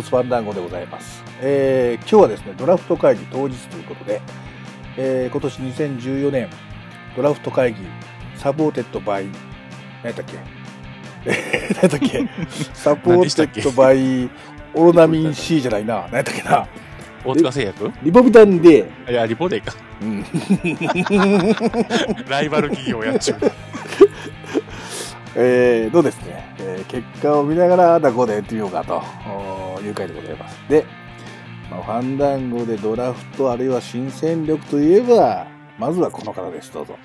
ースファンダンゴでございます。えー今日はですね、ドラフト会議当日ということで、えー今年2014年ドラフト会議 supported by、何やったっけ？え ー何やったっけ？supported by オロナミン C じゃないな。何やったっけな？大塚製薬？リポビタンで、いや、リポ D か。うん、ライバル企業やっちゅう。えー、どうですね、えー結果を見ながら、あだこうでやってみようかとおーいう回でございます。で、まあ、ファンダンゴでドラフトあるいは新戦力といえば、まずはこの方です。どうぞ。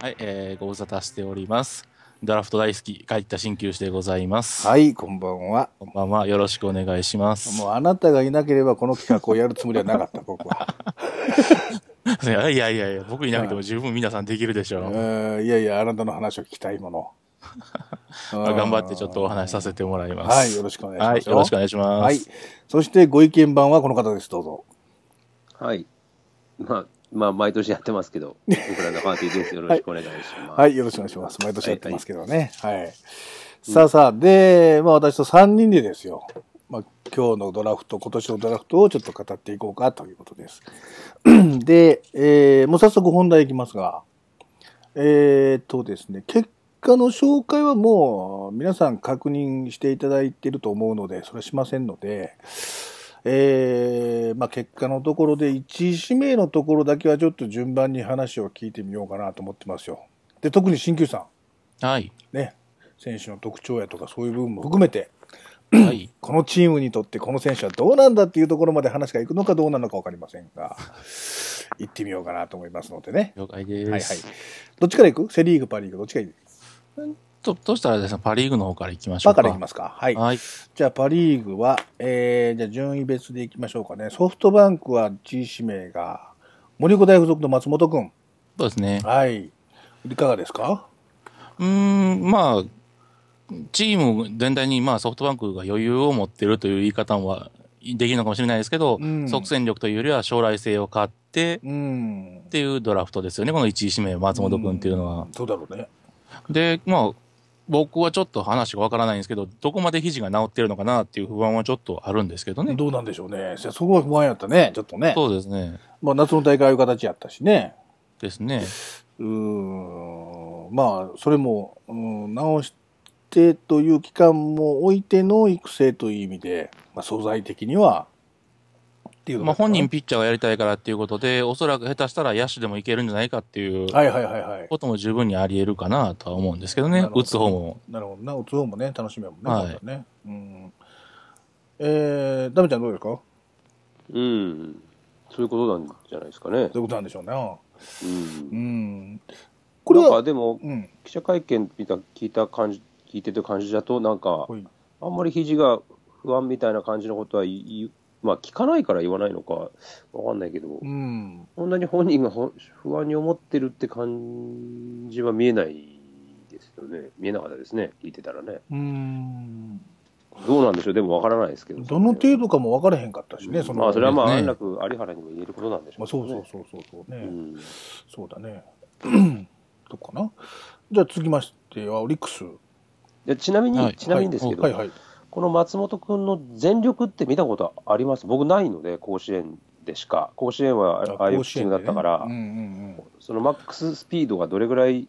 はい、えー、ご無沙汰しております。ドラフト大好き、帰った鍼灸師でございます。はい、こんばんは。こんばんは。よろしくお願いします。もうあなたがいなければこの企画をやるつもりはなかった、僕は。いやいやいや僕いなくても十分皆さんできるでしょう。うんいやいや、あなたの話を聞きたいもの。ま あ頑張ってちょっとお話しさせてもらいます。はい、よろしくお願いします。はい、よろしくお願いします。はい。そしてご意見番はこの方です。どうぞ。はい。まあ、まあ、毎年やってますけど、僕らのパーティーです。よろしくお願いします。はい、よろしくお願いします。毎年やってますけどね。はい。さあさあ、で、まあ私と3人でですよ。まあ今日のドラフト、今年のドラフトをちょっと語っていこうかということです。で、えー、もう早速本題いきますが、えー、とですね、結果の紹介はもう皆さん確認していただいていると思うので、それはしませんので、えー、まあ結果のところで1位指名のところだけはちょっと順番に話を聞いてみようかなと思ってますよ。で、特に新旧さはい。ん、ね、選手の特徴やとかそういう部分も含めて、はい。このチームにとってこの選手はどうなんだっていうところまで話がいくのかどうなのかわかりませんが、行ってみようかなと思いますのでね。了解です。はいはい。どっちから行く？セリーグ、パリーグ、どっちがいいと、としたらですね、パリーグの方から行きましょうか。パから行きますか。はい。はい。じゃあパリーグは、えー、じゃあ順位別でいきましょうかね。ソフトバンクは1位指名が、森子大附属の松本くん。そうですね。はい。いかがですか？うーん、まあ、チーム全体にまあソフトバンクが余裕を持ってるという言い方はできるのかもしれないですけど、うん即戦力というよりは将来性を買ってうんっ。ていうドラフトですよね、この1位指名、松本君っていうのは。そうだろうね。で、まあ、僕はちょっと話がわからないんですけど、どこまで肘が治ってるのかなっていう不安はちょっとあるんですけどね。どうなんでしょうね。そこは不安やったね。ちょっとね。そうですね。まあ夏の大会ああいう形やったしね。ですね。うーん。まあ、それも、うん、直してという期間も置いての育成という意味で、まあ素材的には、っていうのまあが本人ピッチャーがやりたいからっていうことで、おそらく下手したら野手でもいけるんじゃないかっていうはいはいはいはい。ことも十分にあり得るかなとは思うんですけどね打つ方も。なるほどな。打つ方もね、楽しみやもんね。はいね。うん。えー、ダメちゃんどうですか？うん。そういうことなんじゃないですかね。どういうことなんでしょうね。う。うんん。これなんかは、でも、うん。記者会見見た、聞いた感じ、聞いてる感じだと、なんか、はいあんまり肘が不安みたいな感じのことは言い、まあ聞かないから言わないのかわかんないけど、うん。そんなに本人がほ不安に思ってるって感じは見えないですよね。見えなかったですね。聞いてたらね。うん。どうなんでしょう。でもわからないですけど。どの程度かも分からへんかったしね、その。まあ、それはまあ、ね安楽、有原にも言えることなんでしょまあ、うけどね。そうそうそうそうそうね。うんそうだね。どうかな。じゃあ続きましては、オリックス。でちなみに、はいちなみにですけど、はいはい。この松本君の全力って見たことあります？僕ないので、甲子園でしか。甲子園はああいうピッチングだったから、うんうんそのマックススピードがどれぐらい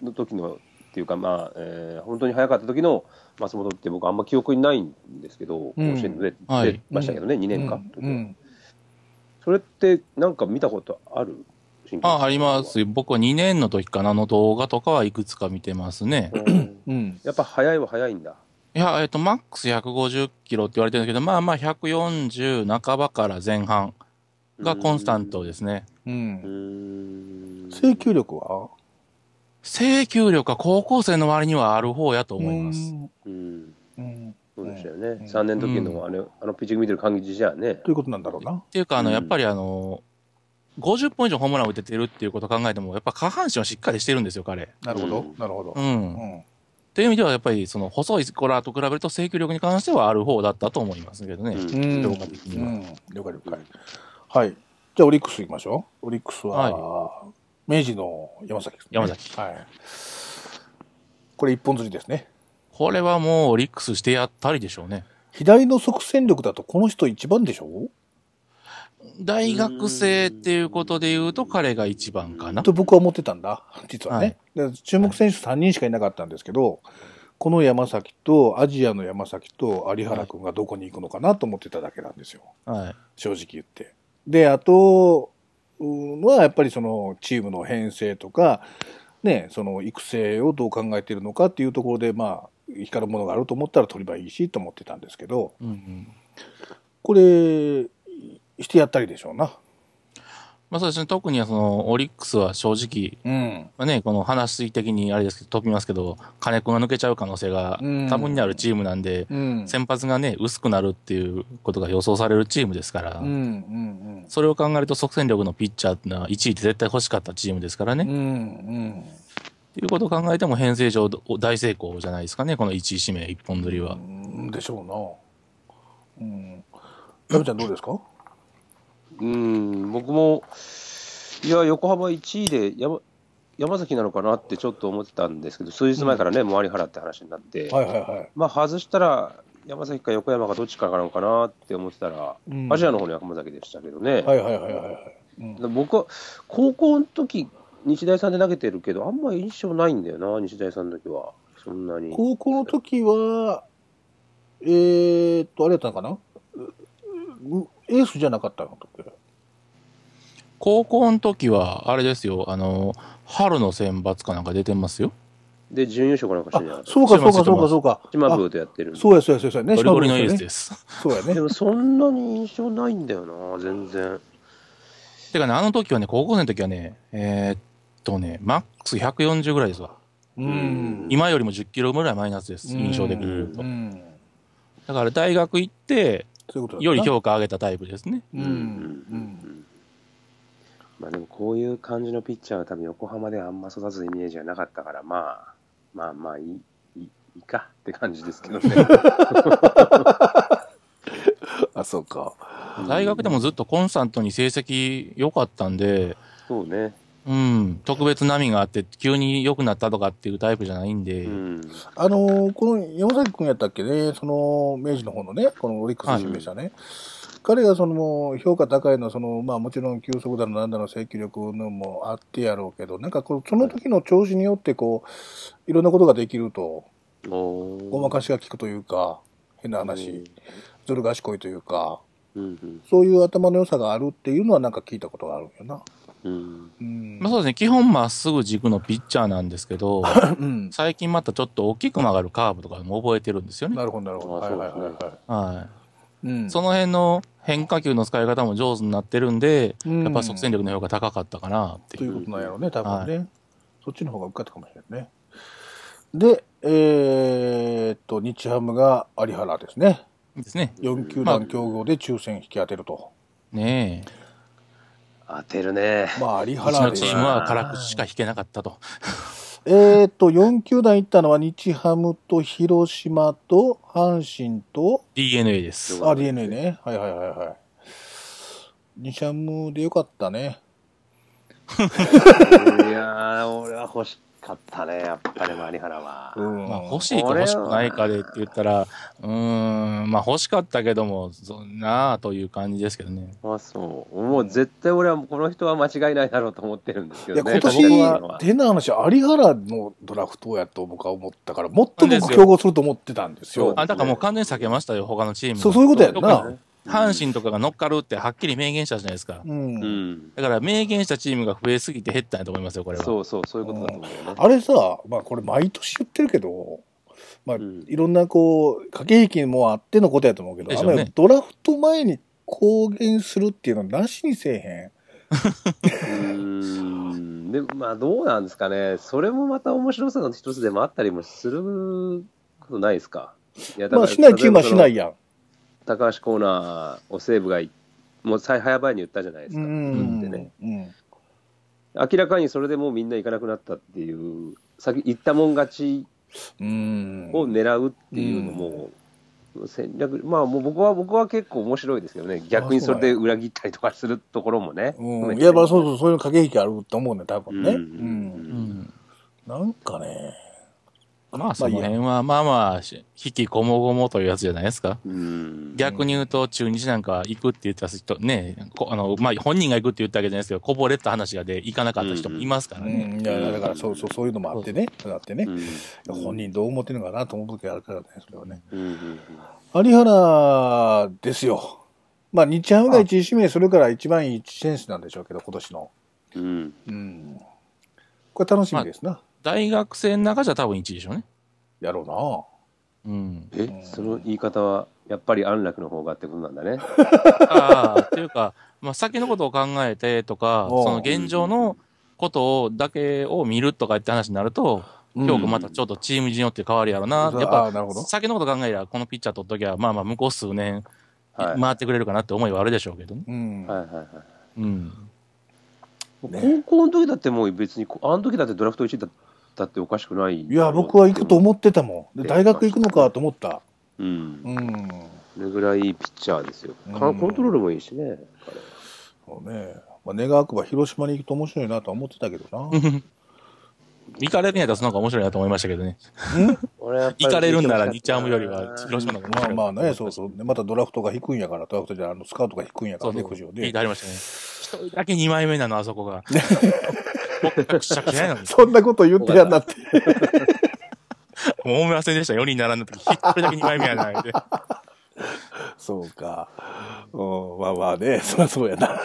の時のっていうか、まあ、えー本当に速かった時の松本って僕あんま記憶にないんですけど、甲子園ではい出ましたけどね、2うん。年間、うんうんそれってなんか見たことある？あ、あります。僕は2年の時かなの動画とかはいくつか見てますね。うんうん。やっぱ速いは速いんだ。いや、えっと、マックス150キロって言われてるんですけど、まあまあ140半ばから前半がコンスタントですね。う。うんん。制球力は？制球力は高校生の割にはある方やと思います。。うん。うん。そうでしたよね。うん3年の時のあのあのピッチング見てる感じじゃね。ということなんだろうな。っていうか、あの、うんやっぱりあの、50本以上ホームランを打ててるっていうことを考えても、やっぱ下半身はしっかりしてるんですよ、彼。なるほどうん。なるほどう。。うんん。っていう意味では、やっぱりその細い子らと比べると制球力に関してはある方だったと思いますけどね。うん評価的には。うん。了解了解。はい。じゃあ、オリックス行きましょう。オリックスは、明治の山崎ですね。山崎はい。これ一本釣りですね。これはもうオリックスしてやったりでしょうね。左の即戦力だとこの人一番でしょ大学生っていうことで言うと彼が一番かな。と僕は思ってたんだ、実はね。で注目選手3人しかいなかったんですけど、この山崎と、アジアの山崎と有原君がどこに行くのかなと思ってただけなんですよ。はい。正直言って。で、あと、うんはやっぱりそのチームの編成とか、ね、その育成をどう考えているのかっていうところで、まあ、光るものがあると思ったら取ればいいしと思ってたんですけど、うんうん。これ、してやったりでしょうな。まあそうですね、特にはその、オリックスは正直、うん。まあね、この話的にあれですけど、飛びますけど、金子が抜けちゃう可能性がうん多分にあるチームなんで、うん。先発がね、薄くなるっていうことが予想されるチームですから、うん、うん、それを考えると即戦力のピッチャーってのは1位って絶対欲しかったチームですからね。うん。うっん、ていうことを考えても編成上大成功じゃないですかね、この1位指名一本取りは。うん。でしょうな。うん。ラブちゃんどうですか？うん、僕も、いや、横浜1位で山山崎なのかなってちょっと思ってたんですけど、数日前からね、周り払って話になって、はいはいはい。まあ、外したら、山崎か横山かどっちかなのかなって思ってたら、うんアジアの方には浜崎でしたけどね、はいはいはいはいはい。うん僕は高校の時日大さんで投げてるけど、あんまり印象ないんだよな、日大さんの時は、そんなに。高校の時は、えーっと、あれやったのかな？うエースじゃなかったの？高校の時は、あれですよ、あの、春の選抜かなんか出てますよ。で、準優勝かなんかしてんじゃなそうかそうかそうかそうか。島ブーとやってるそうやそうやそうやね。ゴリゴリのエー島スです。そうやねで。もそんなに印象ないんだよな、全然。てかね、あの時はね、高校生の時はね、えーっとね、マックス140ぐらいですわ。うん。今よりも10キロぐらいマイナスです、印象的に言うとう。ん。だから大学行って、そういうことより評価上げたタイプですね。うん。うん。まあでもこういう感じのピッチャーは多分横浜ではあんま育つイメージはなかったから、まあ、まあまあいい、いいいいかって感じですけどね。あ、そうか。大学でもずっとコンスタントに成績良かったんで、そうね。うん、特別波があって、急に良くなったとかっていうタイプじゃないんで、うん。あのーこの山崎君やったっけね、その、明治の方のね、このオリックス指名者ね。彼がその、評価高いのは、その、まあもちろん球速だのなんだの制球力のもあってやろうけど、なんかこう、その時の調子によってこう、いろんなことができると、ごまかしが効くというか、変な話、ずる賢いというか、うんうん。そういう頭の良さがあるっていうのはなんか聞いたことがあるんよな。うんうん。まあそうですね、基本まっすぐ軸のピッチャーなんですけど、うん。最近またちょっと大きく曲がるカーブとかも覚えてるんですよね。なるほど、なるほど。あはいはいはいはい。はい。うん。その辺の変化球の使い方も上手になってるんで、うんやっぱ即戦力の評価高かったかなっていう。ということなんやろうね、多分ね。そっちの方が受かったかもしれないね。で、えーっと、日ハムが有原ですね。ですね。4球団競合で抽選引き当てると。ねえ。当てるね。まあ、有原チームは辛口しか引けなかったと。えーっと、4球団行ったのは日ハムと広島と阪神と、DNA です。あ、DNA ね。はいはいはいはい。日ハムでよかったね。いやー、俺は欲しかったね、やっぱり有原は。うん。まあ欲しいか欲しくないかでって言ったら、うーん、まあ欲しかったけども、そんなあという感じですけどね。あ、そう。もう絶対俺はこの人は間違いないだろうと思ってるんですけいや、どね。今僕は年、変な話、有原のドラフトやと僕は思ったから、もっと僕競合すると思ってたんですよ。あ、だからもう完全に避けましたよ、他のチームがそう、そういうことやん特なに。阪神とかが乗っかるってはっきり明言したじゃないですか。う。うんん。だから明言したチームが増えすぎて減ったんやと思いますよ、これは。そうそう、そういうことだと思うよね。あれさ、まあこれ毎年言ってるけど、まあうんいろんなこう、駆け引きもあってのことやと思うけど、ねあのドラフト前に公言するっていうのなしにせえうーん。で、まあどうなんですかね。それもまた面白さの一つでもあったりもすることないですか？いやへん。まあしないチームはしないや。やん。高橋コーナーを西武がいもう最早々に言ったじゃないですか。うん。でね。うん。明らかにそれでもうみんな行かなくなったっていう、先言ったもん勝ちうん。を狙うっていうのも、戦略、まあもう僕は、僕は結構面白いですけどね。逆にそれで裏切ったりとかするところもね。うん。いや、まあそうそう、そういう駆け引きあると思うね、多分ね。ううんん。うん。なんかね、まあ、その辺は、まあまあ、引きこもごもというやつじゃないですか。うん。逆に言うと、中日なんか行くって言った人、ね、こあの、まあ、本人が行くって言ったわけじゃないですけど、こぼれた話がで行かなかった人もいますからうね。ん、いや、だからそうそう、そういうのもあってね、あってねう。ん。本人どう思ってるのかなと思う時あるからね、それはね。有原ですよ。まあ、日ハムが1位指名するから一番いい選手なんでしょうけど、今年の。うん。うん。うん。これ楽しみですな。大学生の中じゃ多分1位でしょうね。やろううん。え、その言い方は、やっぱり安楽の方がってことなんだね。ああ、っていうか、まあ、先のことを考えてとか、その現状のことを、だけを見るとかって話になると、な。今日またちょっとチームによって変わるやろな。うんやっああなるほどぱ、先のこと考えりゃ、このピッチャー取っときゃ、まあまあ、向こう数年、はい。回ってくれるかなって思いはあるでしょうけどね。うん。はいはいはい。うん。ね高校の時だってもう別に、あの時だってドラフト1位だったっておかしくない。いや、僕は行くと思ってたもん。で大学行くのかと思った。うん。うん。それぐらいピッチャーですよ。かうんコントロールもいいしね、彼そうね。まあ、願わくば広島に行くと面白いなとは思ってたけどな。行かれるんやったらその方が面白いなと思いましたけどね。俺はやっぱり行かれるんなら日ハムよりは広島の方が面まあ白い。まあね、そうそう。でまたドラフトが低いんやから、ドラフトじゃあのスカウトが低いんやからね、そうそう苦情で聞いて。ありましたね。一人だけ2枚目なの、あそこが。しゃくしゃやのに。そんなこと言ってやんなって。もう思いませんでした。4人並んだ時、一人だけ2枚目やないで。そうか。うん、まあまあね、そりゃそうやな。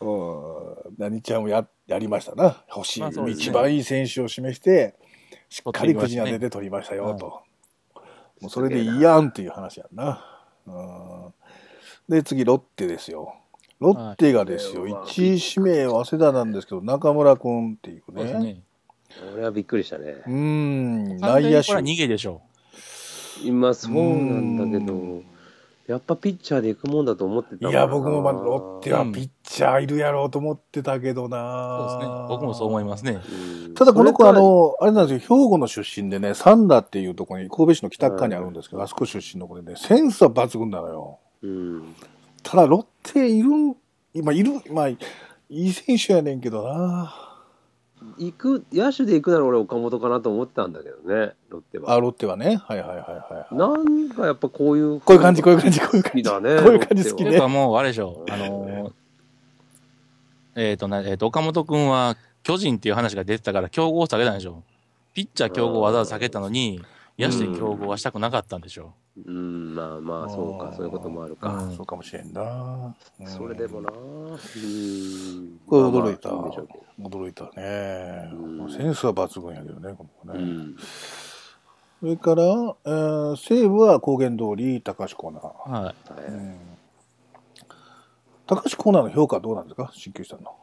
うん、何ちゃんもや、やりましたな。欲しい、まあね一番いい選手を示して、しっかりくじ出て取りましたよ、と。もうそれでいいやんっていう話やんな。うん、で、次、ロッテですよ。ロッテがですよ、はい1位指名は早稲田なんですけど、中村くんっていうね。そうですね。俺はびっくりしたね。うーん、内野手にこれは。逃げでしょ今そうなんだけどうん、やっぱピッチャーで行くもんだと思ってたいや、僕もまあロッテはピッチャーいるやろうと思ってたけどな、う。そうですね。僕もそう思いますね。うんただこの子、あの、あれなんですよ、兵庫の出身でね、三田っていうところに、神戸市の北側にあるんですけど、あそこ出身の子でね、センスは抜群なのよ。うん。ただ、ロッテいるん、今いる、まあ、いい選手やねんけどな行く、野手で行くなら俺岡本かなと思ってたんだけどね、ロッテは。あ、ロッテはね。はいはいはいはい。なんかやっぱこういう。こういう感じ、こういう感じ、こういう感じ。だね。こういう感じ好きね。もう、あれでしょ。あのー、えっ、とな、えっ、と、岡本くんは巨人っていう話が出てたから、競合を下げたんでしょ。ピッチャー競合をわざわざ下げたのに、野手で競合はしたくなかったんでしょ。うん、まあまあ、そうか、そういうこともあるか。うんそうかもしれんな。うんそれでもな、うん。これ驚いた。驚いたねうん。センスは抜群やけどね、この子ね。うん。それから、えー西武は高原通り、高橋コーナー。はい。はい高橋コーナーの評価はどうなんですか？新球さんの。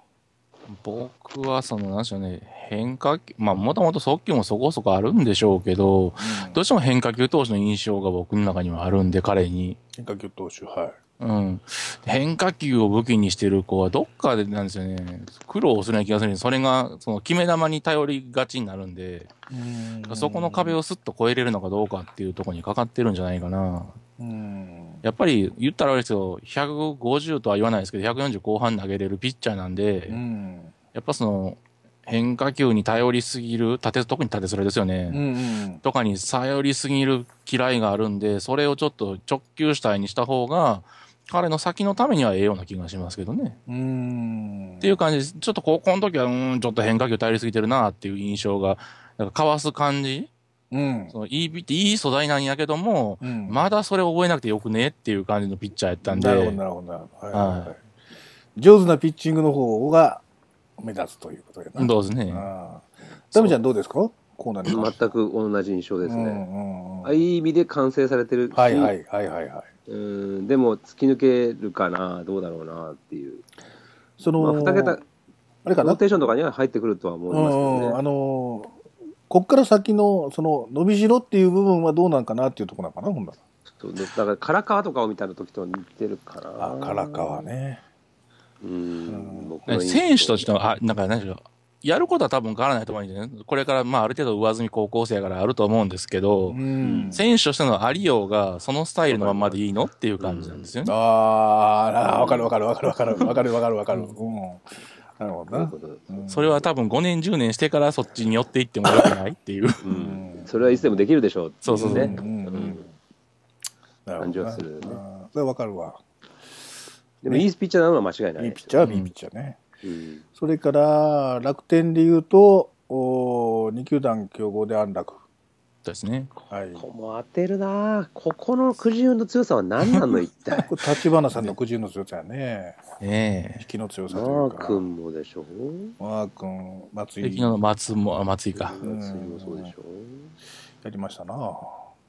僕は、その、なんでしょうね、変化球、まあ、もともと速球もそこそこあるんでしょうけど、どうしても変化球投手の印象が僕の中にはあるんで、彼に。変化球投手、はい。うん。変化球を武器にしてる子はどっかでなんですよね、苦労するような気がするんで、それが、その決め球に頼りがちになるんで、そこの壁をスッと越えれるのかどうかっていうところにかかってるんじゃないかな。うん。やっぱり言ったらあれですよ、150とは言わないですけど、140後半投げれるピッチャーなんで、うん。やっぱその、変化球に頼りすぎる、縦、特に縦それですよね。うんうん。とかに頼りすぎる嫌いがあるんで、それをちょっと直球主体にした方が、彼の先のためにはええような気がしますけどね。うん。っていう感じです。ちょっと高校の時は、うーん、ちょっと変化球頼りすぎてるなっていう印象が、なんかかわす感じうん。そのいいピッていい素材なんやけども、うんまだそれ覚えなくてよくねっていう感じのピッチャーやったんで。なるほど、なるほどなるほど。はいはいは。はい上手なピッチングの方が目立つということやな。どうですね。ダメちゃんどうですか？コーナーに全く同じ印象ですね。うんうんうんあいい意味で完成されてるし、はいはいはいはいはい。うん、でも突き抜けるかな、どうだろうなっていう。その、まあ、2桁、あれかな？ローテーションとかには入ってくるとは思いますけうんうん、あどね。の、こっから先の、その、伸びしろっていう部分はどうなんかなっていうところなのかな、ほんなら。そうだから、唐川とかを見た時と似てるかな。あ、唐川。ね。うん、選手としては、あ、なんか何でしょう。やることは多分変わらないと思うんでね。これから、まあ、ある程度上積み高校生やからあると思うんですけど、うん。選手としてのありようが、そのスタイルのまんまでいいのっていう感じなんですよね。あーあー、わかるわかるわかるわかるわかるわかるわかる。うん。なるほどな。それは多分5年、10年してからそっちに寄っていってもよくないっていう。うん。それはいつでもできるでしょう。っていそうそうそう。ね。うん。感じはするね。うんそれわかるわ。でもいいピッチャーなのは間違いないいいピッチャーはいいピッチャーね。うん。それから、楽天で言うと、お2球団競合で安楽。ですね。はい。ここも当てるなここのくじ運の強さは何なの 一体立花さんの苦渋の強さやね。え引きの強さマというか。ー君もでしょ？マー君、松え。井の松も、あ松井か。松井もそうでしょやりましたな。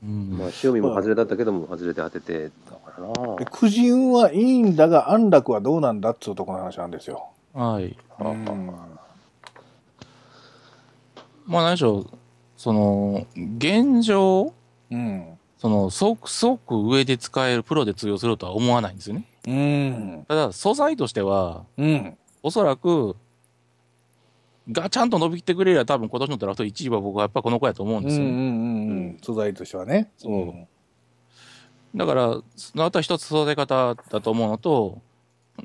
うんまあ塩見も外れだったけども外れて当ててだからなで苦渋はいいんだが、安楽はどうなんだっつうところの話なんですよ。はい。うんまあ何でしょう、その、現状、うん。その、すごく、すごく上で使える、プロで通用するとは思わないんですよね。うん。ただ、素材としては、うん。おそらく、がちゃんと伸びきってくれりゃ多分今年のドラフト1位は僕はやっぱこの子やと思うんですよ。うんうんうんうん。素材としてはね。そうだから、そのあとは一つ育て方だと思うのと、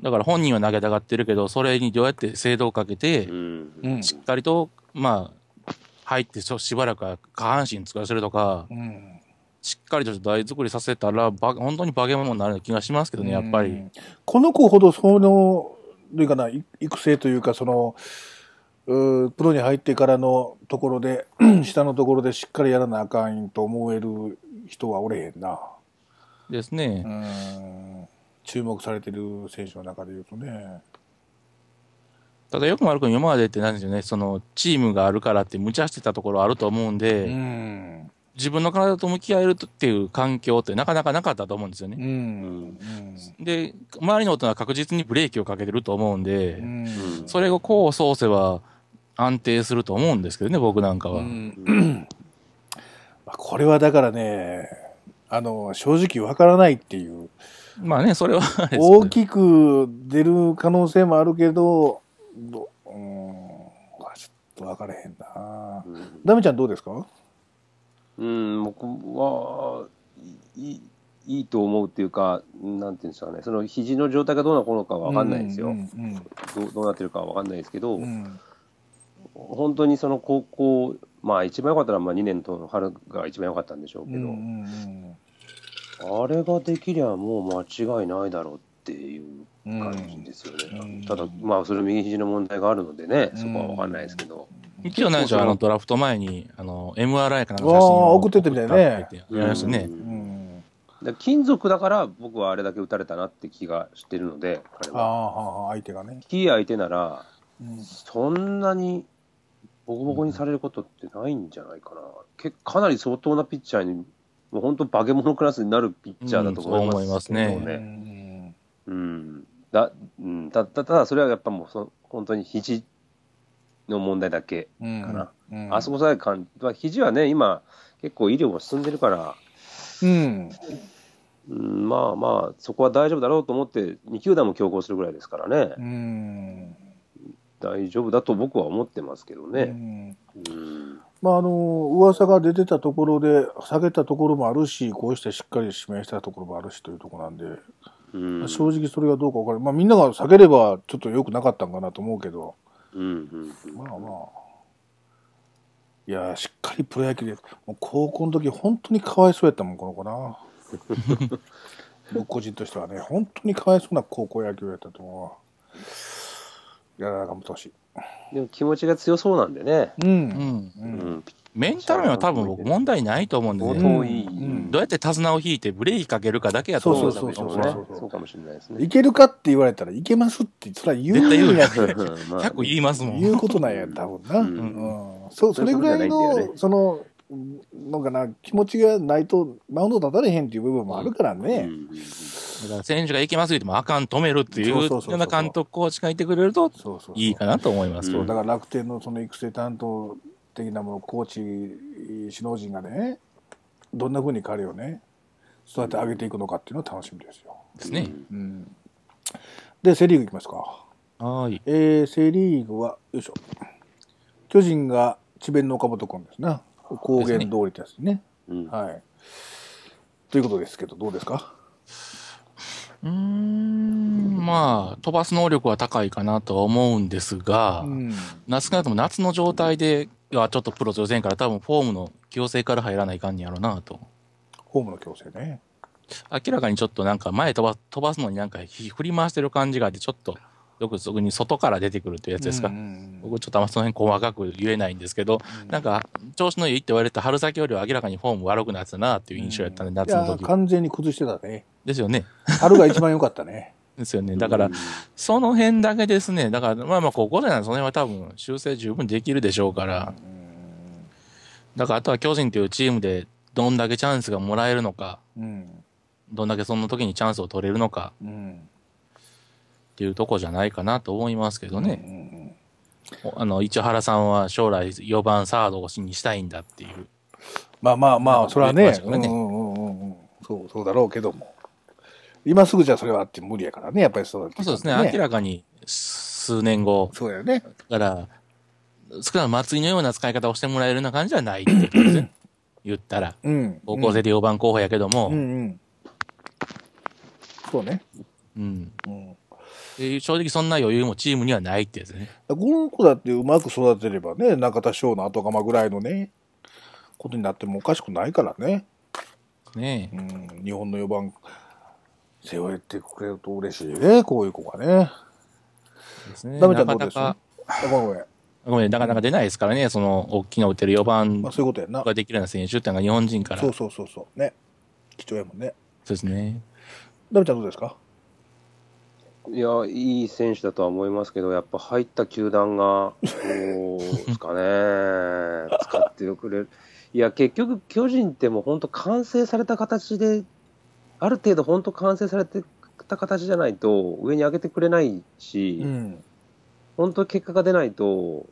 だから本人は投げたがってるけど、それにどうやって精度をかけてう、んうん。しっかりと、まあ、入ってししばらくは下半身使わせるとか、うん。しっかりと台作りさせたら、ば本当に化け物になる気がしますけどね、やっぱり。うんこの子ほどその、どういうかな、い育成というか、その、うープロに入ってからのところで、下のところでしっかりやらなあかんと思える人はおれへんな。ですね。うん。注目されてる選手の中で言うとね。ただよくも悪くも今までってなんですよね、そのチームがあるからって無茶してたところあると思うんで、うん。自分の体と向き合えるっていう環境ってなかなかなかったと思うんですようね。ん。で、周りの大人は確実にブレーキをかけてると思うんで、うん。それをこうそうせば安定すると思うんですけどね、僕なんかは。うんまあこれはだからね、あの、正直わからないっていう。まあね、それは大きく出る可能性もあるけど、どうん、ちょっと分からへんな。うん。ダメちゃんどうですか？うん、僕はいいいいと思うっていうか、なんていうんですかね、その肘の状態がどうなのかわかんないんですよ、うんどうどうなってるかわかんないですけど、うん。うん本当にその高校、まあ、一番良かったのはまあ2年と春が一番良かったんでしょうけど、うんうんあれができりゃもう間違いないだろうっていううん感じですよね、うん。ただ、まあ、それ右肘の問題があるのでね、そこは分かんないですけど、一応なんでしょう、あのドラフト前に、あの、MRI かなんかあー写真を送ってってみたいね。やりましたね。金属だから僕はあれだけ打たれたなって気がしてるので、彼ああは。はあ相手がね。キー相手なら、うん。そんなにボコボコにされることってないんじゃないかな。けかなり相当なピッチャーに、もう本当化け物クラスになるピッチャーだと思います,、うんそう思いますね。うんうんだうん、たたただそれはやっぱもうそ本当に肘の問題だけうんかな。うんあそこさえかん、まあ、肘はね、今、結構医療も進んでるから、うん。うん、まあまあ、そこは大丈夫だろうと思って、2球団も強行するぐらいですからね、うん。大丈夫だと僕は思ってますけどうね。んうんまあ、あの、噂が出てたところで、下げたところもあるし、こうしてしっかり指名したところもあるしというところなんで、うん正直それがどうか分からない。まあ、みんなが下げれば、ちょっと良くなかったんかなと思うけど、うんうんうんまあまあ。いやー、しっかりプロ野球で、もう高校の時、本当にかわいそうやったもん、この子な。僕個人としてはね、本当にかわいそうな高校野球やったと思うわ。いやー、頑張ってほしい。でも気持ちが強そうなんでね、うん。うん。う。うんん、メンタル面は多分僕問題ないと思うんでね。どうやって手綱を引いてブレーキかけるかだけやと思うんですそうよ。ねそうそうそうそうかもしれないですね。いけるかって言われたらいけますって、それは言うんやつ。まあ100言いますもん。言うことなんや、多分な。ううんん。そう、それぐらいの、その、のかな、気持ちがないと、マウンド立たれへんっていう部分もあるからうんね。だから選手が行きます言ってもあかん止めるっていうよそうな監督コーチがいてくれるとそうそうそう。いいかなと思いますだから楽天のその育成担当的なもの、コーチ、首脳陣がね、どんな風に彼をね、そうやって上げていくのかっていうのは楽しみですよ。ですね。うん。で、セリーグいきますか。はーい。えー、セリーグは、よいしょ。巨人が智弁の岡本君ですね。公言通りってやつね。うんはい。ということですけど、どうですか？うーん、まあ、飛ばす能力は高いかなとは思うんですが、うん。夏なとも夏の状態ではちょっとプロ強せんから多分フォームの強制から入らないかんねやろなと。ホームの強制ね。明らかにちょっとなんか前飛ば飛ばすのになんか振り回してる感じがあって、ちょっと、よくそこに外から出てくるっていうやつですか。うんうん僕ちょっとあんまその辺細かく言えないんですけど、なんか、調子のいいって言われた春先よりは明らかにフォーム悪くなってたなっていう印象やったんで、夏のいや時。完全に崩してたね。ですよね。春が一番良かったね。ですよね。だから、その辺だけですね。だから、まあまあ、高校生なんでその辺は多分修正十分できるでしょうから。だから、あとは巨人というチームでどんだけチャンスがもらえるのか、うん。どんだけその時にチャンスを取れるのかうん。っていうとこじゃないかなと思いますけどね。うんあの、市原さんは将来4番サードにしたいんだっていう。まあまあまあ、それはねうんうんうんうん。そう、そうだろうけども。今すぐじゃそれはって無理やからね、やっぱりそうだってそうですね。明らかに数年後、そうだよね。だから、少なくとも祭りのような使い方をしてもらえるような感じじゃないってことですね。言ったら。うん。高校生で4番候補やけども、うんうん。そうね。うん。うん。で正直そんな余裕もチームにはないってやつね。この子だってうまく育てればね、中田翔の後釜ぐらいのね、ことになってもおかしくないからね。ねうん。日本の4番、背負えてくれると嬉しいね、こういう子がね。え。ですね。ダメちゃなんかどうです？なか、あごめんごめん。ごめん、なかなか出ないですからね。その、大きな打てる4番まあそういうことやんな。ができるような選手っていうのが日本人から。そうそうそうそう。ね。貴重やもんね。そうですね。ダメちゃんどうですか？いや、いい選手だとは思いますけど、やっぱ入った球団が、どうですかね、使ってくれる。いや、結局、巨人ってもう本当、完成された形で、ある程度、本当、完成されてた形じゃないと、上に上げてくれないし、うん。本当、結果が出ないと、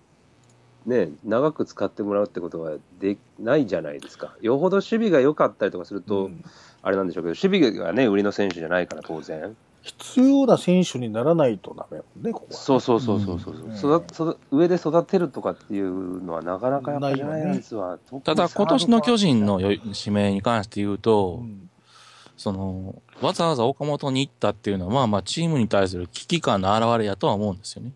ね、長く使ってもらうってことはでないじゃないですか。よほど守備が良かったりとかすると、うんあれなんでしょうけど、守備がね、売りの選手じゃないから、当然。必要な選手にならないとダメやもんね、ここは。そうそうそうそうそう、うん育育上で育てるとかっていうのはなかなかやっぱりジャイアンツは、ただ今年の巨人のよ指名に関して言うと、うんその、わざわざ岡本に行ったっていうのは、まあまあチームに対する危機感の表れやとは思うんですよね。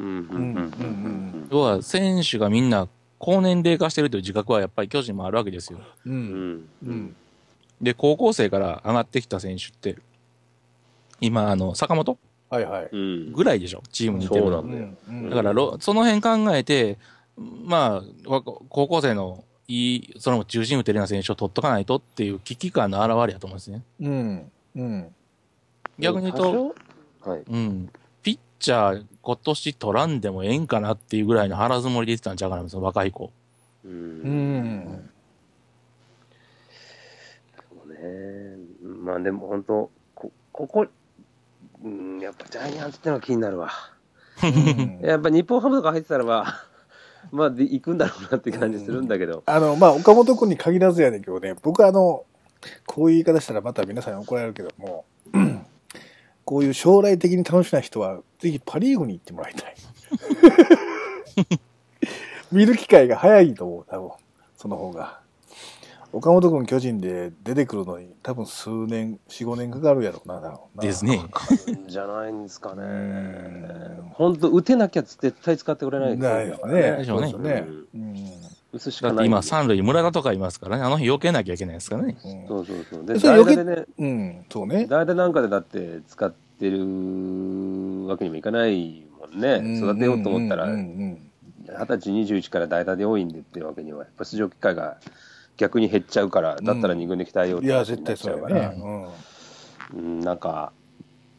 うんうんうんうん要は選手がみんな高年齢化してるという自覚はやっぱり巨人もあるわけですよ。う。うんんうん。で、高校生から上がってきた選手って、今、あの、坂本はいはい。うんぐらいでしょ、チームにいてもそうな。んだからろ、その辺考えて、まあ、わ高校生のいい、それも中心打てるような選手を取っとかないとっていう危機感の表れやと思うんですね。うん。うん。逆に言うと、はい、うん、ピッチャー今年取らんでもええんかなっていうぐらいの腹積もりで言ってたんちゃうかな、その若い子。ううんん。そうねまあでも本当こここ、うん、やっぱジャイアンツってのが気になるわ うんやっぱ日本ハムとか入ってたらばまあで行くんだろうなって感じするんだけど、あの、まあ、岡本君に限らずやねんけどね、僕はあの、こういう言い方したらまた皆さんに怒られるけども、こういう将来的に楽しみな人は、ぜひパリーグに行ってもらいたい。見る機会が早いと思う、多分。その方が。岡本君巨人で出てくるのに、多分数年、4、5年かかるやろうな、ですね。じゃないんですかね。ん。本当打てなきゃ絶対使ってくれないないですね。でしょうね。そうですね。うん。打つしかないだって今、三塁村田とかいますからね、あの日避けなきゃいけないですからね。うんそうそう。そうで代打でねうん、そうね。代打なんかでだって使ってるわけにもいかないもんね、育てようと思ったら、二ん十歳、21から代打で多いんでっていうわけには、やっぱ出場機会が逆に減っちゃうから、だったら2軍で鍛えようってうんいや、絶対そうやね。うん、なんか、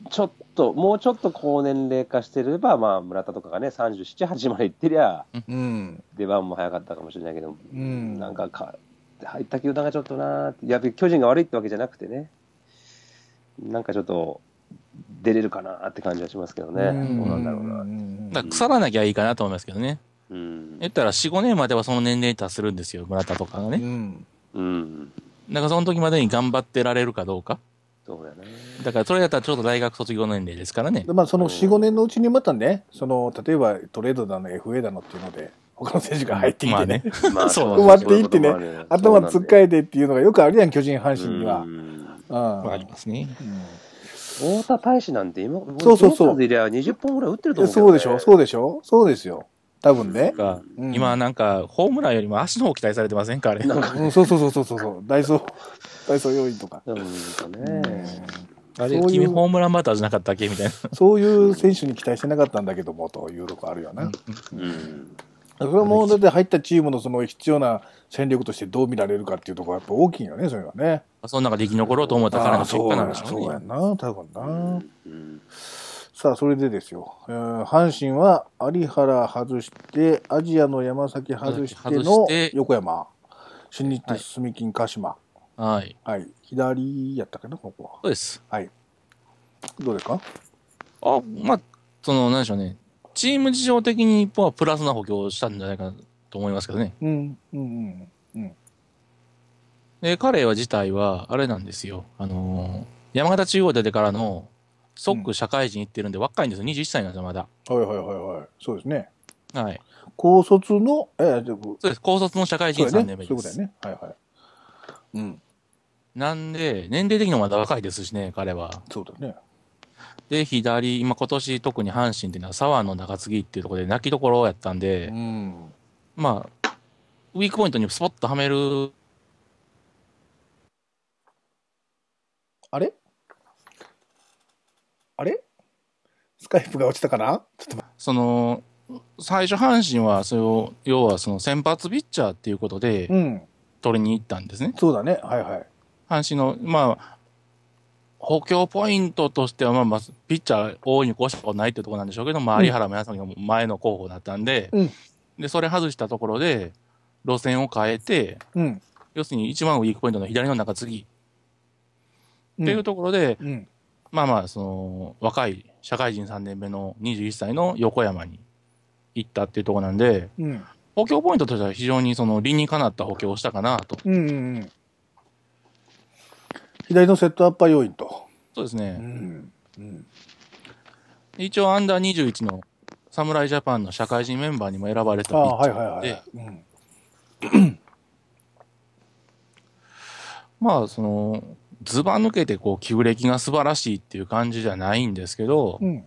ちょっと、もうちょっと高年齢化してれば、まあ、村田とかがね、37、8まで行ってりゃ。出番も早かったかもしれないけど、うんなんかか、入った球団がちょっとなーって、いや、巨人が悪いってわけじゃなくてね、なんかちょっと、出れるかなって感じはしますけどね、どうなんだろうな。んだから腐らなきゃいいかなと思いますけどね。うん言ったら4、5年まではその年齢に達するんですよ、村田とかがうね。ん。うん、だからその時までに頑張ってられるかどうか。そうだね。だからそれだったらちょうど大学卒業年齢ですからねで。まあ、その4、5年のうちにまたね、その、例えばトレードだの、FA だのっていうので、他の選手が入ってきてね、まあ そう埋まっていってね頭つっかえてっていうのがよくあるやん、巨人、阪神には。うんうん。わかりますね。うん太田大使なんて今、そうそうそうベイスターズいりゃ20本ぐらい打ってると思う。そうでしょそうでしょそうですよ。多分ね。かうん今なんか、ホームランよりも足の方期待されてませんか、あれ。なんか、うん、そうそうそうそうそうそう。ダイソー、ダイソー要員とか。あれ、そういう君ホームランバッターじゃなかったっけ？みたいな。そういう選手に期待してなかったんだけども、というとこあるよな。うん。それはもう、だって入ったチームのその必要な戦力としてどう見られるかっていうところがやっぱ大きいよね、それはね。その中で生き残ろうと思った彼の結果ああそうやなんでしょうね。そうやんな、多分な。うん。さあ、それでですよ。えー阪神は有原外して、アジアの山崎外して外の横山。新日はい鉄住金鹿島。はい。はい。左やったかな、ここは。そうです。はい。どうですか？あ、まあ、その、なんでしょうね。チーム事情的に日本はプラスな補強をしたんじゃないかなと思いますけどね。うん、うん、うん。うん。で、彼は自体は、あれなんですよ。あのー山形中央出てからの、即社会人行ってるんで、若いんですよ。21歳なんですよ、まだ。はいはいはいはい。そうですね。はい。高卒の、えー、でもそうです。高卒の社会人3そうだね。年目です。そういうことだよね。はいはい。うん。なんで、年齢的にもまだ若いですしね、彼は。そうだね。で、左、今今年特に阪神っていうのは沢の中継ぎっていうところで泣きどころやったんで、うん。まあ、ウィークポイントにスポッとはめる、あれ？あれ？スカイプが落ちたかな？ちょっと待その、最初阪神は、それを、要はその先発ピッチャーっていうことでうん。取りに行ったんですね。そうだね。はいはい。阪神の、まあ、補強ポイントとしては、まあまあ、ピッチャー大いに越したことないってところなんでしょうけど、まあ、うん有原もやさんが前の候補だったんで、うんで、それ外したところで、路線を変えて、うん。要するに一番ウィークポイントの左の中継ぎっていうと、ところで、うん。まあまあ、その、若い社会人3年目の21歳の横山に行ったっていうところなんで、うん。補強ポイントとしては非常にその理にかなった補強をしたかなと。うんうんうん。左のセットアッパー要員と。うそうですね。ん。うん。一応アンダー21の侍ジャパンの社会人メンバーにも選ばれたピッチャーで。うん。まあ、その、ずば抜けてこう、旧暦が素晴らしいっていう感じじゃないんですけど、うん。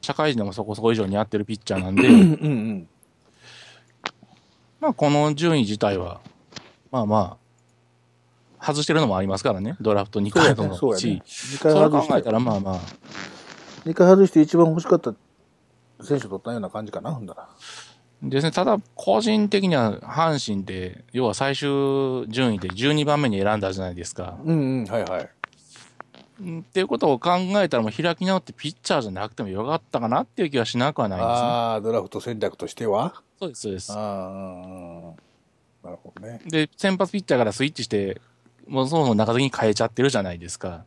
社会人でもそこそこ以上にやってるピッチャーなんで、うんうん。まあ、この順位自体は、まあまあ、外してるのもありますからね、ドラフト2そうや回ともね。そうやね。し、2回それ外して考えた、らまあまあ、二回外して一番欲しかった選手取ったような感じかな、ほんだら。ですね、ただ、個人的には阪神って、要は最終順位で12番目に選んだじゃないですか。うんうん、はいはい。うんっていうことを考えたら、もう開き直ってピッチャーじゃなくてもよかったかなっていう気はしなくはないですね。ああ、ドラフト戦略としては？そうです、そうですあ。あ、なるほどね。で、先発ピッチャーからスイッチして、もうそもそも中継ぎに変えちゃってるじゃないですか。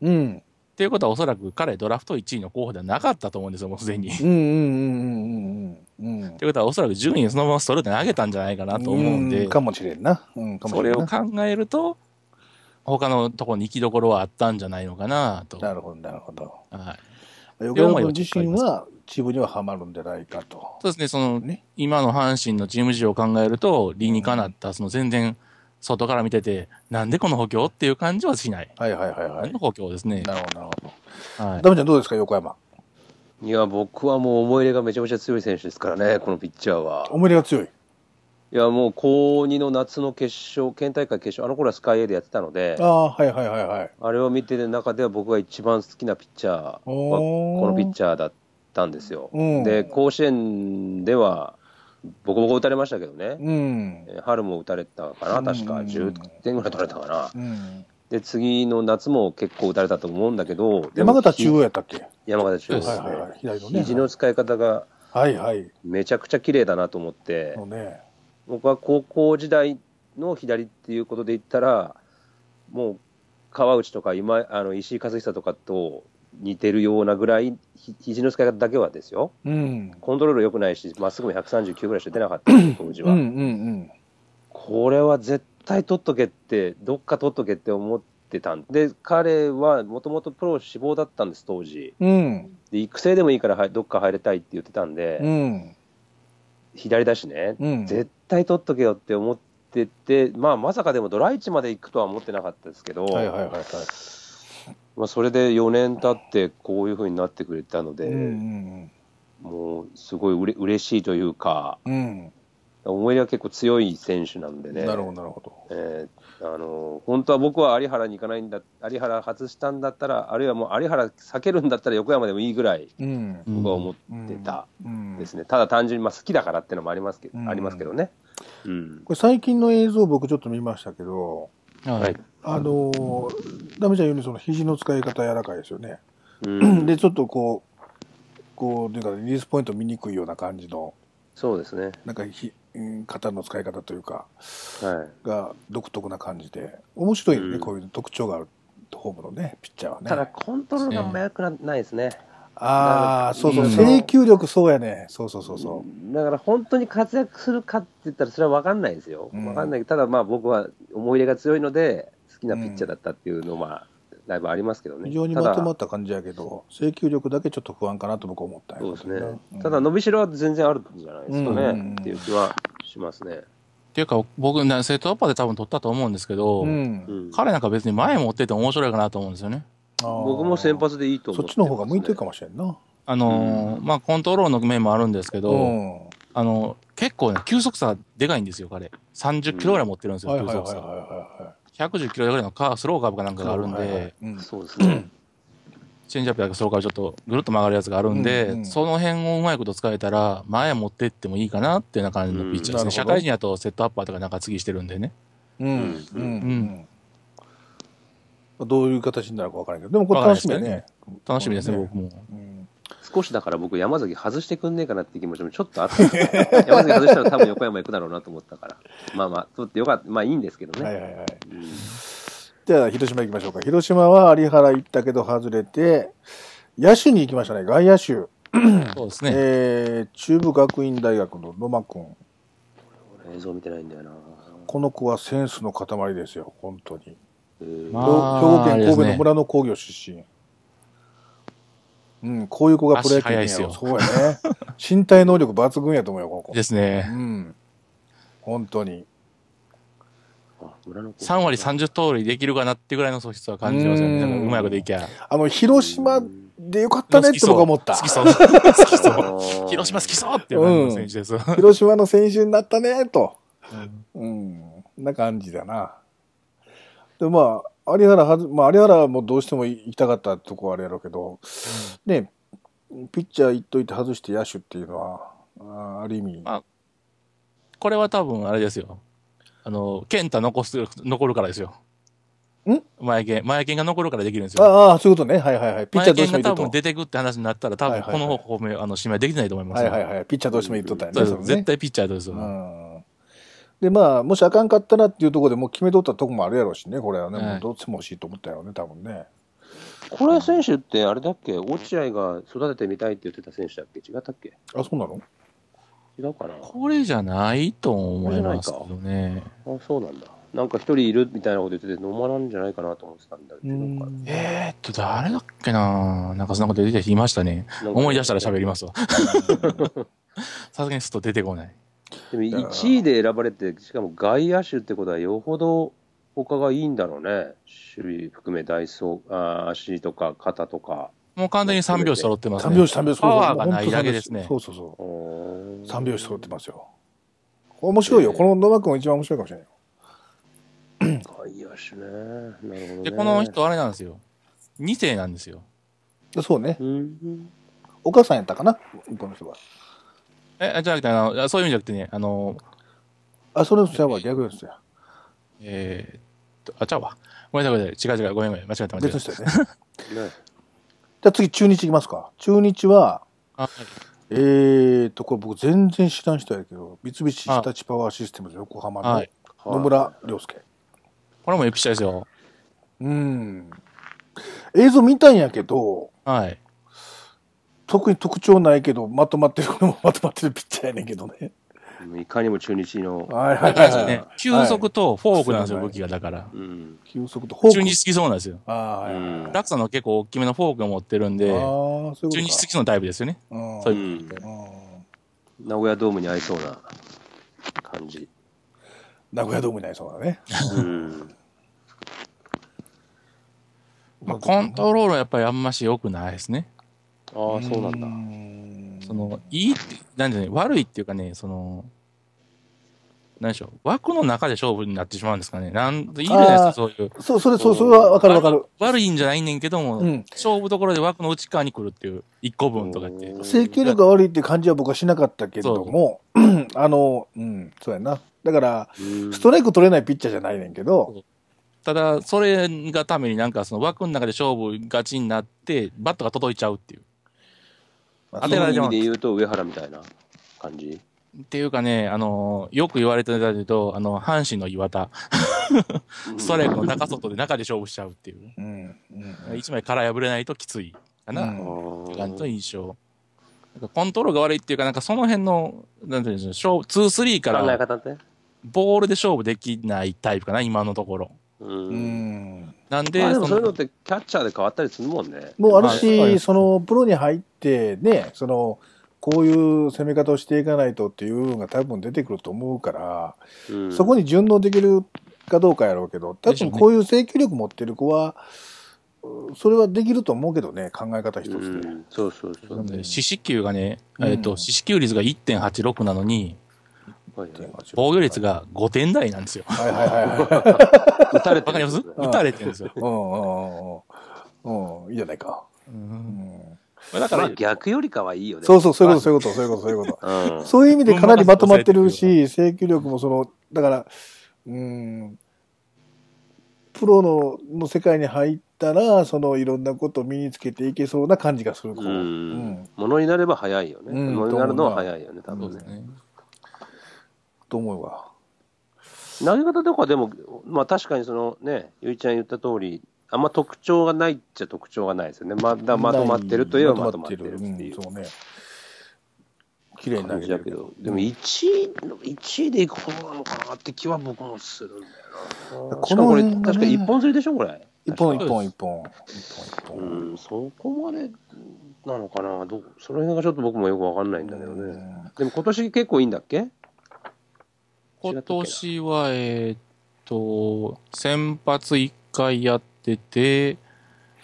うん。っていうことはおそらく彼ドラフト1位の候補ではなかったと思うんですよ、もうすでに。っうんうんうんうんうんうん。ていうことはおそらく順位そのままストレートに上げたんじゃないかなと思うんで、かもしれんな。うん、かもそれをしれんな。考えると、他のところに行きどころはあったんじゃないのかなと。なるほど、なるほど。はい。横山君自身はチームにはハマるんじゃないかと。そうですね、その、ね今の阪神のチーム事情を考えると、理にかなった、その全然、外から見てて、なんでこの補強っていう感じはしない。はいはいはいはい。補強ですね。なるほど、なるほど。はい。ダメちゃんどうですか、横山？いや、僕はもう思い入れがめちゃめちゃ強い選手ですからね、このピッチャーは。思い入れが強い？いや、もう高2の夏の決勝、県大会決勝、あの頃はスカイエでやってたのであ、あ、はいはいはいはい。あれを見てる中では僕が一番好きなピッチャーはこのピッチャーだったんですよ。うんで、甲子園ではボコボコ打たれましたけどね、うん。え春も打たれたかな、確かうん10点ぐらい取られたかな。うん。で、次の夏も結構打たれたと思うんだけど、で山も形中央やったっけ？山形中央ですね。はいはいはい。左のね。肘の使い方がはいはい。めちゃくちゃ綺麗だなと思って、のね。僕は高校時代の左っていうことで言ったら、もう川内とか今あの石井和久とかと似てるようなぐらい、ひ肘の使い方だけはですよ、うん。コントロール良くないし、まっすぐも139ぐらいしか出なかった 当時は。うんうんうん。これは絶対取っとけって、どっか取っとけって思ってたんで、彼はもともとプロ志望だったんです、当時。うん。で育成でもいいからはいどっか入れたいって言ってたんで、うん。左だしね、うん。絶対取っとけよって思ってて、まあ、まさかでもドライチまで行くとは思ってなかったですけど、はいはいはいはい。まあ、それで4年経ってこういうふうになってくれたので、うんもうすごいうれ嬉しいというか、うんうん。思い入れは結構強い選手なんでね。なるほど、なるほど。えーあの本当は僕は有原に行かないんだ、有原外したんだったら、あるいはもう有原避けるんだったら横山でもいいぐらいうん。僕は思ってたうんですね、ただ単純にまあ好きだからっていうのもありますけありますけどね。うんこれ最近の映像僕ちょっと見ましたけど、ははいい。あのー、ダメちゃん言うようにその肘の使い方柔らかいですよね。うんで、ちょっとこう、こう、というか、リリースポイント見にくいような感じの、そうですね、なんかひ、うん肩の使い方というか、はい、が独特な感じで、面白いよね、うんこういう特徴があるホームのね、ピッチャーはね。ただ、コントロールがあんま良くなないですね。ああ、そうそう、うん制球力そうやね。そうそうそうそう。だから本当に活躍するかって言ったら、それは分かんないですよ、うん分かんないけど、ただまあ僕は思い入れが強いので、好きなピッチャーだったっていうのは、まあ、だいぶありますけどね。非常にまとまった感じやけど、制球力だけちょっと不安かなと僕は思ったそうですね、うんただ伸びしろは全然あるんじゃないですかね、うんっていう気はしますね。っていうか、僕、ねセットアッパーで多分取ったと思うんですけど、彼なんか別に前持ってて面白いかなと思うんですよね。僕も先発でいいと思ってそっちの方が向いてるかもしれんな。あのーうんまあ、コントロールの面もあるんですけど、うん。あの、結構ね、球速差でかいんですよ、彼。30キロぐらい持ってるんですよ、球速差。は110キロぐらいのカースローカーブかなんいかがあるんで、はいはいうんそうですね。チェンジアップだけスローカーブちょっとぐるっと曲がるやつがあるんで、うんうんその辺をうまいこと使えたら、前持ってってもいいかなっていうような感じのピッチャーですね。うん社会人やとセットアッパーとかなんか次してるんでね。うん。うん。ううん。どういう形になるか分からないけど、でもこれ楽しみやね。楽しみですね、こ僕も。少しだから僕、山崎外してくんねえかなって気持ちもちょっとあった。山崎外したら多分横山行くだろうなと思ったから。まあまあ、そうってよかった。まあいいんですけどね。はいはいはい。うんじゃあ、広島行きましょうか。広島は有原行ったけど外れて、野手に行きましたね。外野手。そうですね。えー、中部学院大学の野間君。映像見てないんだよな。この子はセンスの塊ですよ、本当に。えーまあ兵庫県神戸の村の工業出身。うん、こういう子がプロ野球にやろ足速いっすそうやね。身体能力抜群やと思うよ、この子。ですうね。ん。本当に。あ村の子3割30通りできるかなってぐらいの素質は感じますよね。うまいこといきゃ。あの、広島でよかったねって僕は思った。好きそう。好きそう。広島好きそうっていう感じの選手ですよ。広島の選手になったね、と。うん。な感じだな。で、まあ、有原はず、まあ、有原はもうどうしても行きたかったとこはあれやろうけど、ね、ピッチャー行っといて外して野手っていうのは、あーある意味、まこれは多分あれですよ。あの、健太残す、残るからですよ。ん？前剣、前剣が残るからできるんですよ。ああ、そういうことね。はいはいはい。ピッチャーどう前剣してもいいとが多分出てくって話になったら、多分こはいはいはいの方面、あの、指名できないと思いますよ。はいはいはい。ピッチャーどうしてもいいとったよね。絶対ピッチャーですよ。うん。で、まあ、もしあかんかったらっていうところでもう決めとったとこもあるやろうしね、これはね。はいもうどっちも欲しいと思ったよね、多分ね。これ選手ってあれだっけ？落合が育ててみたいって言ってた選手だっけ？違ったっけ？あ、そうなの？違うかな？これじゃないと思いますけどね。あ、そうなんだ。なんか一人いるみたいなこと言ってて、飲まなんじゃないかなと思ってたんだけど、えーっと、誰だっけな？なんかそんなこと出てきましたね。思い出したら喋りますわ。さすがにすっと出てこない。でも1位で選ばれて、しかも外野手ってことは、よほど他がいいんだろうね、守備含め、ダイソー、あー足とか肩とか。もう完全に3拍子揃ってますね。三拍子、三拍子。パワーがないだけですねそうそうそう。う三拍子揃ってますよ。面白いよ。この野間君が一番面白いかもしれないよ。外野手ね。なるほど、ね。で、この人あれなんですよ。2世なんですよ。そうね。うん。お母さんやったかな？この人は。え、じゃなくて、あの、そういう意味じゃなくてね、あの、あ、それの人は逆ですよ。えーっと、あ、ちゃうわ。ごめんなさい、ごめんなさい。違う違う、ごめんごめん。間違えた、間違えた。別の人やね。ねじゃあ次、中日いきますか。中日は、あはいえーと、これ僕全然知らん人やけど、三菱日立パワーシステムズ横浜のはい野村良介。これもエピシャですよ。うん。映像見たんやけど、はい。特に特徴ないけど、まとまってる、これもまとまってるピッチャーやねんけどね。いかにも中日の、はいはいだからはい、ね、球速とフォークなんですよ、はい武器が。だから。うん。急速とフォーク。中日好きそうなんですよ。ああ、はいはいはい。うん落差の結構大きめのフォークを持ってるんで、ああ、そういうことか。中日好きそうなタイプですよね。うんそういううん。うん名古屋ドームに合いそうな感じ。名古屋ドームになりそうだね。うん。まあ、コントロールはやっぱりあんまし良くないですね。ああ、そうなんだ。んその、いいって、なんでね、悪いっていうかね、その、何でしょう、枠の中で勝負になってしまうんですかね。なん、いいじゃないですか、そういう。そう、それ、そう、それはわかるわかる。悪いんじゃないねんけども、うん。勝負どころで枠の内側に来るっていう、一個分とかって。うん制球力が悪いっていう感じは僕はしなかったけども、あの、うん、そうやな。だから、うんストライク取れないピッチャーじゃないねんけど、ただ、それがためになんかその枠の中で勝負がちになって、バットが届いちゃうっていう。まあ当てられちゃういい意味で言うと上原みたいな感じ？っていうかね、あの、よく言われてたけど、あの、阪神の岩田、ストライクの中外で中で勝負しちゃうっていう。うん、うん。一枚殻破れないときついかな、感じの印象。なんかコントロールが悪いっていうか、なんかその辺の、なんていうんでしょう、勝負、2、3か考えら。ボールで勝負できないタイプかな、今のところ。う。うんん。なんで、まあでもそういうののってキャッチャーで変わったりするもんね。もうあるまあそうでし、すその、プロに入ってね、その、こういう攻め方をしていかないとっていうのが多分出てくると思うから、うんそこに順応できるかどうかやろうけど、多分こういう制球力持ってる子は、うそれはできると思うけどね、考え方一つで。うんそうそうそう。なんで四死球がね、うんえっ、と、四死球率が1.86なのに、防御率が5点台なんですよ。はいはいはいは打たれてわかります？ん打たれてるんですよ。い。うんうんうんうん。うん、いいじゃないか。うんだからまあ、逆よりかはいいよね。そうそう、そういうこと、そういうこと、そういうこと、そういうこと。うん。そういう意味でかなりまとまってるし、制球力もその、だから、うん、プロのの世界に入ったら、そのいろんなことを身につけていけそうな感じがする。こうううんん。ものになれば早いよね。うんものになるのは早いよね、多分ね。と思うわ。投げ方とかでも、まあ確かにそのね、ゆいちゃん言った通り、あんま特徴がないっちゃ特徴がないですよね。まだまとまってるといえばまとまってるっていううんそうね。綺麗に投感げだけど、。でも1位の、1位でいく方なのかなって気は僕もするんだよな。こしかもこれ、確か一本釣りでしょ、これ。一本確か一本一本。う本。ん、そこまでなのかな。どうその辺がちょっと僕もよくわかんないんだけどね。でも今年結構いいんだっけ？今年は、えーっと、先発1回やってて、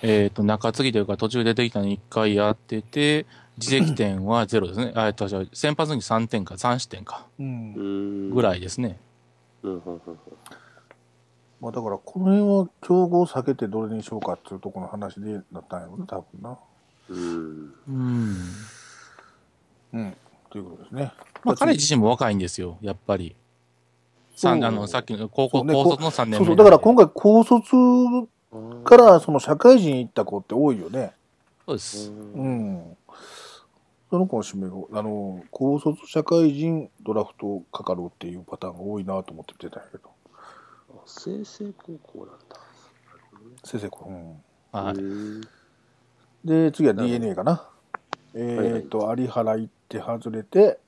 えーっと、中継ぎというか途中出てきたの1回やってて、自責点はゼロですね。あえっと、先発に3点か、3失点か、うんう。ん。ぐい。らいですね。うんまあだから、この辺は競合を避けてどれにしようかっていうところの話でなったんやろうね、多分な。うん。うん。うん。ということですね。まあ、彼自身も若いんですよ、やっぱり。さんあの、さっきの高校、ね高卒の3年目そうそう。だから今回高卒からその社会人行った子って多いよね。そうです。うん。その子の指名が、あの、高卒社会人ドラフトかかるっていうパターンが多いなと思って見てたんやけど。清成高校なんだ。先生、これうん。はい。うんで、次は DNA かな。えっ、と、有原行って外れて、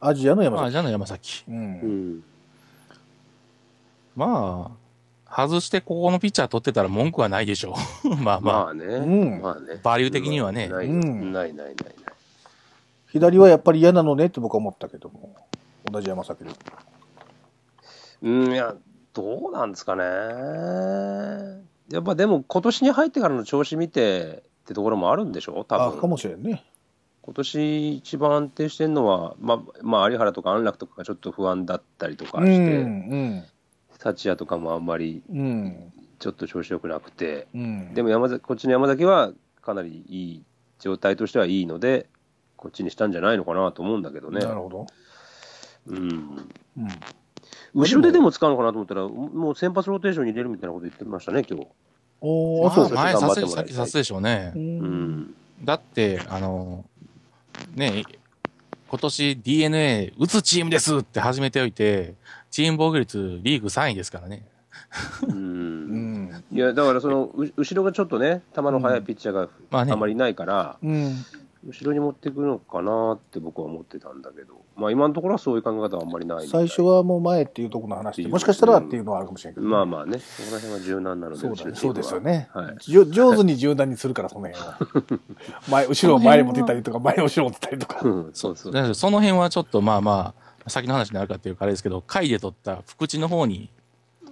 アジアの山まあ、崎。じゃあの山崎。う。うんん。まあ、外してここのピッチャー取ってたら文句はないでしょう。まあまあ。まあね。うんまあね。バリュー的にはねない、うんないないないない。左はやっぱり嫌なのねって僕は思ったけども。同じ山崎で。うん、いや、どうなんですかね。やっぱでも今年に入ってからの調子見てってところもあるんでしょ？多あ、分。かもしれんね。今年一番安定してるのは、まあ、まあ、有原とか安楽とかがちょっと不安だったりとかうん、して、うん、幸也とかもあんまりうん、ちょっと調子良くなくて、うん。でも山崎こっちの山崎はかなりいい状態としてはいいので、こっちにしたんじゃないのかなと思うんだけどね。なるほど。うん、うん。後ろででも使うのかなと思ったら、もう先発ローテーションに入れるみたいなこと言ってましたね、今日。おー、あ、そうまあ、前さす、さすでしょうねう。。うんん。だって、あの、ね、今年 DNA 打つチームですって始めておいて、チーム防御率リーグ3位ですからね。う。うんん。いや、だからその、う後ろがちょっとね、球の速いピッチャーがまあまりいないから、うん。後ろに持っていくのかなって僕は思ってたんだけど、まあ今のところはそういう考え方はあんまりない最初はもう前っていうところの話で、もしかしたらっていうのはあるかもしれんけど、まあまあね、そこら辺は柔軟なので、そうだね。そうですよね。はいじょ上手に柔軟にするから、その辺は。前、後ろを前に持ってったりとか、前後ろ持ってったりとか。うんそうそう。その辺はちょっとまあまあ、先の話になるかっていうかあれですけど、回で取った福地の方に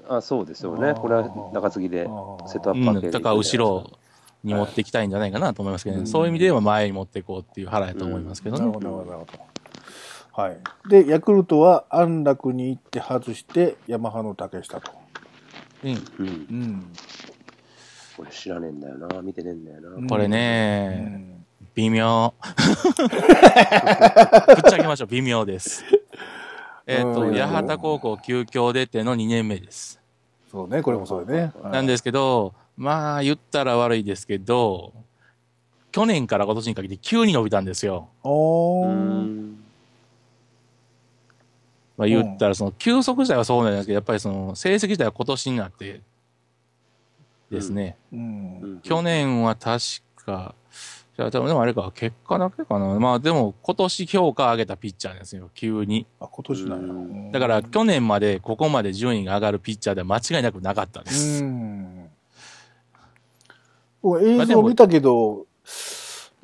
あそうですよね。これは中継ぎでセットアップ。だから後ろに持っていきたいんじゃないかなと思いますけどね。そういう意味では前に持っていこうっていう腹やと思いますけどね。なるほど、なるほど、なるほど。はい。で、ヤクルトは安楽に行って外して、ヤマハの竹下と。うんうん。うん。これ知らねえんだよな。見てねえんだよな。これうね、ん微妙。ぶっちゃけましょう、微妙です。えっ、と、うん八幡高校休教出ての2年目です。そうね、これもそうよね。なんですけど、まあ、言ったら悪いですけど、去年から今年にかけて急に伸びたんですよ。まあ、言ったら、その、休息自体はそうなんですけど、やっぱりその、成績自体は今年になってですね。うん。うん去年は確か、じゃあ、でもでもあれか、結果だけかな。まあ、でも、今年評価上げたピッチャーですよ、急に。あ、今年なんやうんだから、去年までここまで順位が上がるピッチャーでは間違いなくなかったんでうす。ん。僕映像見たけど、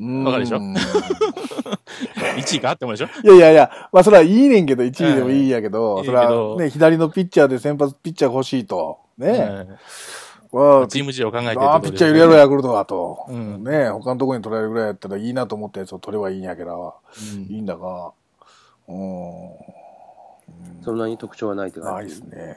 うんわかるでしょ？1位かって思うでしょ？いやいやいや、まあそれはいいねんけど、1位でもいいんやけど、うんそれはね、左のピッチャーで先発ピッチャーが欲しいと。ね。うんわあチーム事情を考えてるああ、ピッチャー入れろ、ヤクルトはと。うんね他のところに取られるぐらいやったらいいなと思ったやつを取ればいいんやけど、うんいいんだが、うん、そんなに特徴はないってない感じ。ですね。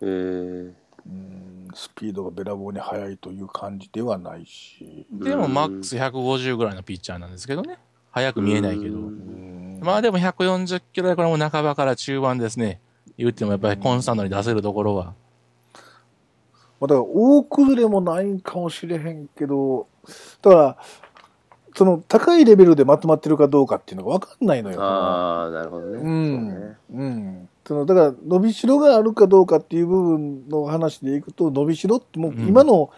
えーうん、スピードがべらぼうに速いという感じではないし。でも、マックス150ぐらいのピッチャーなんですけどね。早く見えないけどまあでも140キロだからもう半ばから中盤ですね。言ってもやっぱりコンスタントに出せるところは。まあ、だから大崩れもないんかもしれへんけど、だから、その高いレベルでまとまってるかどうかっていうのが分かんないのよ。ああ、なるほどね。うそんね。うん。そのだから、伸びしろがあるかどうかっていう部分の話でいくと、伸びしろってもううん今の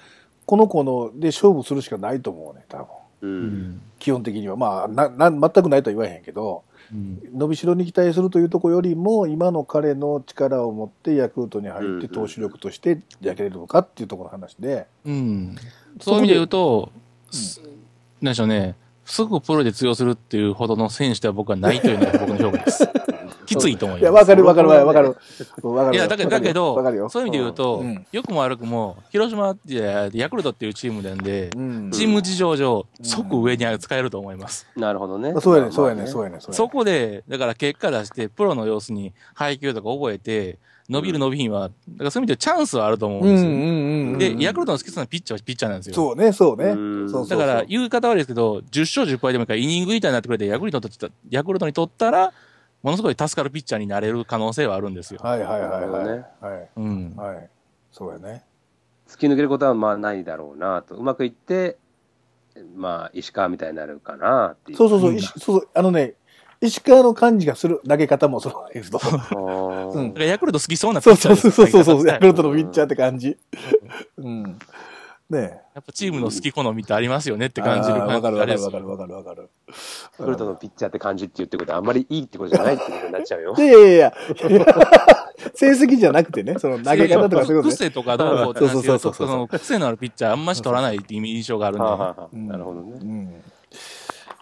この子ので勝負するしかないと思うね、多分。う。うんん。基本的には。まあ、な、な、全くないとは言わへんけど、うん伸びしろに期待するというところよりも、今の彼の力を持ってヤクルトに入ってうん投手力としてやけれるのかっていうところの話で、うん。そういう意味で言うと、すなんでしょうね。すぐプロで通用するっていうほどの選手では僕はないというのが僕の評価です。きついと思いいや、ます。わかるわかるわかる。わかる。いや、だけど、だけどわかるよ。そういう意味で言うと、うん良くも悪くも、広島ってヤクルトっていうチームなんで、うんチーム事情上、うん即上に使えると思います。なるほどね。そうやね、そうやね、まあそうやね。そこで、だから結果出して、プロの様子に配球とか覚えて、伸びる伸びひんは、だからそういう意味でチャンスはあると思うんですよ。で、ヤクルトの好きそうなピッチャーはピッチャーなんですよ。そうね、そうね。だから、言い方悪いですけど、10勝10敗でもいいから、イニング以下になってくれて、ヤクルトにとったヤクルトにとったら、ものすごい助かるピッチャーになれる可能性はあるんですよ。はいはいはいはい。ねはい。うん。はい。そうやね。突き抜けることはまあないだろうなと。うまくいって、まあ、石川みたいになるかなっていう。そうそうそう、そうそう、あのね、石川の感じがする投げ方もそうですと。うんだからヤクルト好きそうなピそうッチャーそうそうそうそう、ヤクルトのやピッチャーって感じ。うん。ねっぱチームの好き好みってありますよねってえ。感じるあーわかるわかるわかるわかるわかる。ヤクルトのピッチャーって感じって言ってことはあんまりいいってことじゃないってことになっちゃうよ い。やいやいや、成績じゃなくてね、その投げ方とかそういうことね。癖とかどうこうって話そうそうそうそうその癖のあるピッチャーあんまし取らないって印象があるんで、はあはあはあうんなるほどね。うん。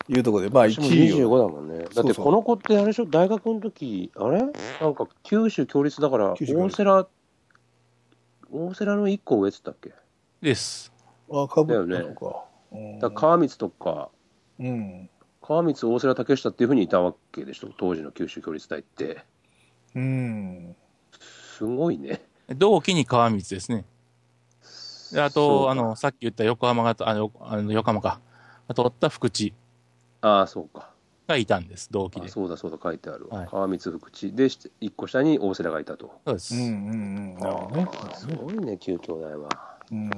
いうところで、まあ私も1位25を。だもんね。だってこの子ってあれでしょ、大学の時、あれ？なんか九州共立だから、大瀬良、大瀬良の1個上っつったっけ？です。あ、かぶったのか。うんだから川光とか、うん。川光、大瀬良、竹下っていうふうにいたわけでしょ、当時の九州共立隊って。うん。すごいね。同期に川光ですね。であそうと、かあの、さっき言った横浜が、あの、あの横浜か。取った福地ああ、そうか。がいたんです、同期あで。そそうだそうだ、書いてあるわ。はい川光福地で、1個下に大瀬良がいたと。うです。うんうんうん。なるほどね。ああすごいね、旧兄弟は。うん。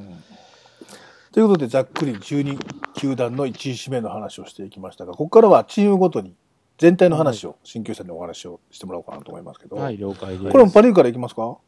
ということで、ざっくり12球団の1位指名の話をしていきましたが、ここからはチームごとに全体の話を、新球さんにお話をしてもらおうかなと思いますけど、はい、了解です。これもパ・リーグからいきますか？